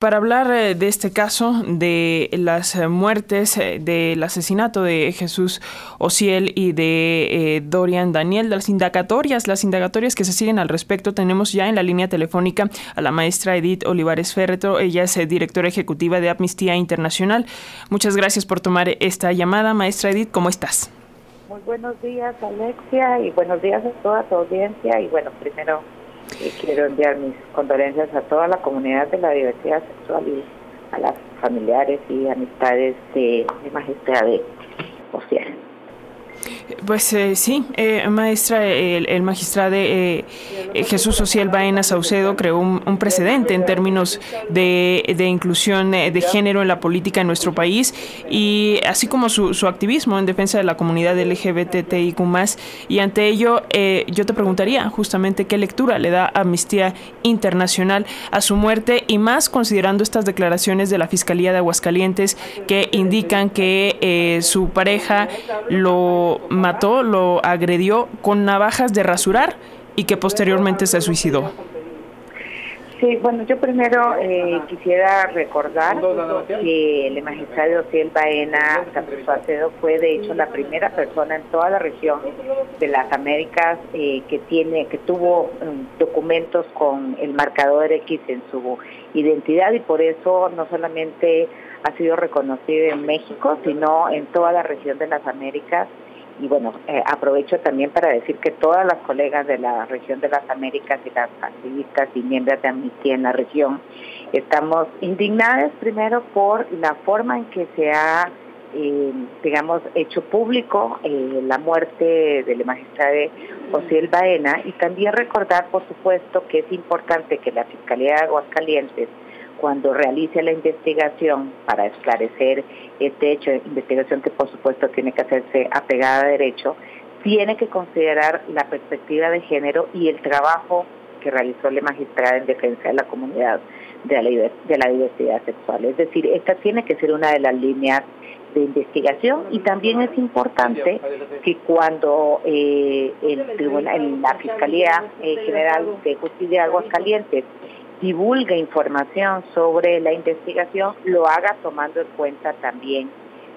Para hablar eh, de este caso, de las eh, muertes, eh, del asesinato de Jesús Ociel y de Dorian Daniel, de las indagatorias, las indagatorias que se siguen al respecto, tenemos ya en la línea telefónica a la maestra Edith Olivares Ferretro. Ella es directora ejecutiva de Amnistía Internacional. Muchas gracias por tomar esta llamada. Maestra Edith, ¿cómo estás? Muy buenos días, Alexia, y buenos días a toda tu audiencia. Y bueno, primero quiero enviar mis condolencias a toda la comunidad de la diversidad sexual y a las familiares y amistades de, de Majestad de. Pues eh, sí, eh, maestra, el, magistrado eh, Jesús Social Baena Saucedo creó un, precedente en términos de, inclusión de género en la política en nuestro país y así como su, activismo en defensa de la comunidad LGBTIQ+. Y ante ello, yo te preguntaría justamente qué lectura le da Amnistía Internacional a su muerte y más considerando estas declaraciones de la Fiscalía de Aguascalientes que indican que su pareja lo mató, lo agredió con navajas de rasurar y que posteriormente se suicidó. Sí, bueno, yo primero eh, quisiera recordar que el magistrado Ociel Baena Acedo fue de hecho la primera persona en toda la región de las Américas eh, que tiene, que tuvo um, documentos con el marcador X en su identidad y por eso no solamente ha sido reconocido en México, sino en toda la región de las Américas y bueno, eh, aprovecho también para decir que todas las colegas de la región de las Américas y las activistas y miembros de Amnistía en la región estamos indignadas primero por la forma en que se ha, eh, digamos, hecho público eh, la muerte del magistrado Osiel Baena y también recordar, por supuesto, que es importante que la Fiscalía de Aguascalientes cuando realice la investigación para esclarecer este hecho, investigación que por supuesto tiene que hacerse apegada a derecho, tiene que considerar la perspectiva de género y el trabajo que realizó la magistrada en defensa de la comunidad de la, de la diversidad sexual. Es decir, esta tiene que ser una de las líneas de investigación y también es importante que cuando eh, el tribunal, la Fiscalía eh, General de Justicia de Aguascalientes divulgue información sobre la investigación, lo haga tomando en cuenta también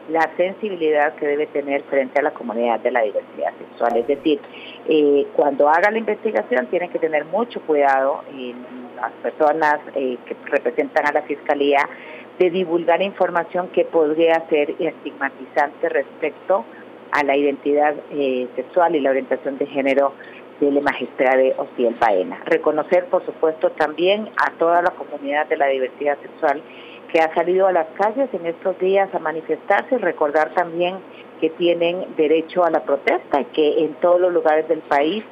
la sensibilidad que debe tener frente a la comunidad de la diversidad sexual. Es decir, eh, cuando haga la investigación tiene que tener mucho cuidado en las personas eh, que representan a la Fiscalía de divulgar información que podría ser estigmatizante respecto a la identidad eh, sexual y la orientación de género de la de Ociel Baena. Reconocer, por supuesto, también a toda la comunidad de la diversidad sexual que ha salido a las calles en estos días a manifestarse y recordar también que tienen derecho a la protesta y que en todos los lugares del país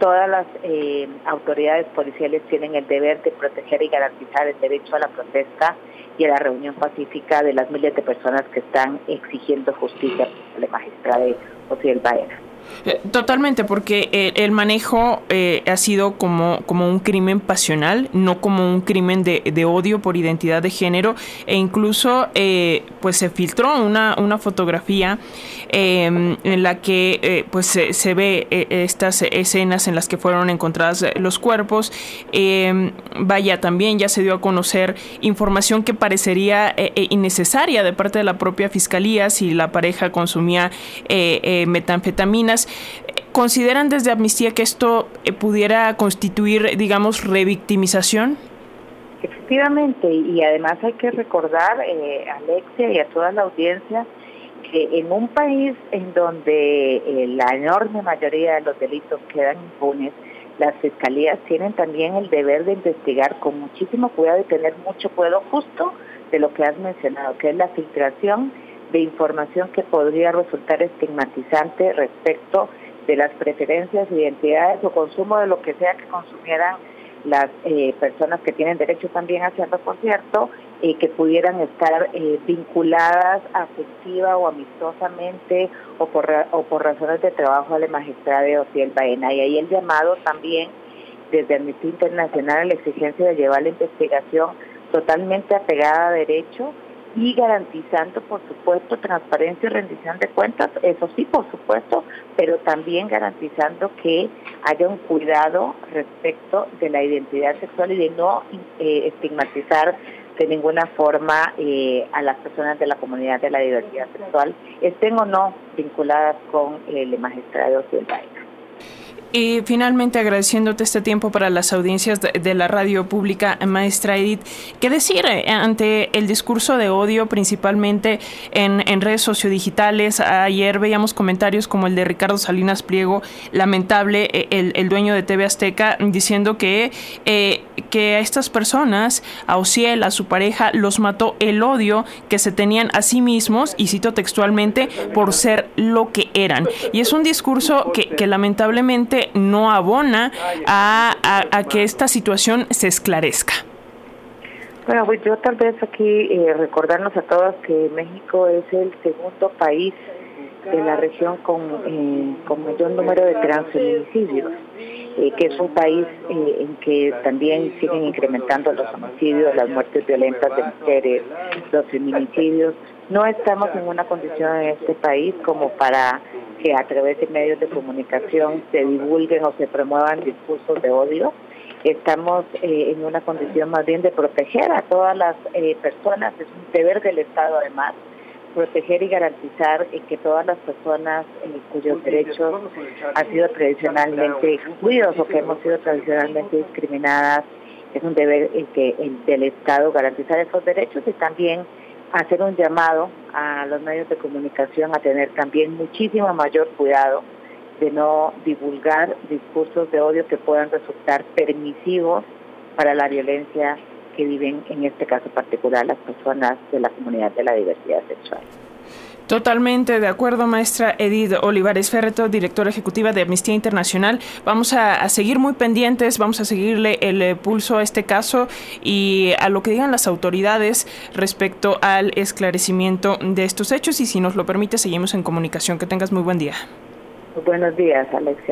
todas las eh, autoridades policiales tienen el deber de proteger y garantizar el derecho a la protesta y a la reunión pacífica de las miles de personas que están exigiendo justicia por la magistrada Ociel Baena. Eh, totalmente, porque eh, el manejo eh, ha sido como, como un crimen pasional, no como un crimen de, de odio por identidad de género, e incluso pues se filtró una, una fotografía em, en la que pues se, se ve estas escenas en las que fueron encontradas los cuerpos. Em, vaya, también ya se dio a conocer información que parecería innecesaria de parte de la propia fiscalía si la pareja consumía metanfetaminas ¿Consideran desde Amnistía que esto eh, pudiera constituir, digamos, revictimización? Efectivamente, y además hay que recordar, eh, Alexia y a toda la audiencia, que en un país en donde eh, la enorme mayoría de los delitos quedan impunes, las fiscalías tienen también el deber de investigar con muchísimo cuidado y tener mucho cuidado justo de lo que has mencionado, que es la filtración de información que podría resultar estigmatizante respecto de las preferencias, identidades o consumo de lo que sea que consumieran las eh, personas que tienen derecho también a hacerlo, por cierto, que pudieran estar eh, vinculadas afectiva o amistosamente o por, o por razones de trabajo a la magistrada de Ociel Baena. Y ahí el llamado también desde Amnistía Internacional a la exigencia de llevar la investigación totalmente apegada a derecho y garantizando, por supuesto, transparencia y rendición de cuentas, eso sí, por supuesto, pero también garantizando que haya un cuidado respecto de la identidad sexual y de no eh, estigmatizar de ninguna forma eh, a las personas de la comunidad de la diversidad sexual, estén o no vinculadas con el magistrado Silva. Y finalmente agradeciéndote este tiempo para las audiencias de, la radio pública, maestra Edith, ¿qué decir eh, ante el discurso de odio principalmente en, redes sociodigitales? Ayer veíamos comentarios como el de Ricardo Salinas Pliego, lamentable, eh, el, el dueño de TV Azteca, diciendo que, eh, que a estas personas, a Ociel, a su pareja, los mató el odio que se tenían a sí mismos, y cito textualmente, por ser lo que eran. Y es un discurso que, que lamentablemente no abona a, que esta situación se esclarezca. Bueno, pues yo tal vez aquí eh, recordarnos a todos que México es el segundo país de la región con, eh, con mayor número de transfeminicidios, eh, que es un país eh, en que también siguen incrementando los homicidios, las muertes violentas de mujeres, los feminicidios. No estamos en una condición en este país como para que a través de medios de comunicación se divulguen o se promuevan discursos de odio. Estamos eh, en una condición más bien de proteger a todas las eh, personas, es un deber del Estado además, proteger y garantizar que todas las personas eh, cuyos derechos han sido tradicionalmente excluidos o que hemos sido tradicionalmente discriminadas, es un deber que, el, del Estado garantizar esos derechos y también hacer un llamado a los medios de comunicación a tener también muchísimo mayor cuidado de no divulgar discursos de odio que puedan resultar permisivos para la violencia que viven en este caso particular las personas de la comunidad de la diversidad sexual. Totalmente de acuerdo, maestra Edith Olivares Ferreto, directora ejecutiva de Amnistía Internacional. Vamos a, seguir muy pendientes, vamos a seguirle el eh, pulso a este caso y a lo que digan las autoridades respecto al esclarecimiento de estos hechos y si nos lo permite seguimos en comunicación. Que tengas muy buen día. Buenos días, Alexia.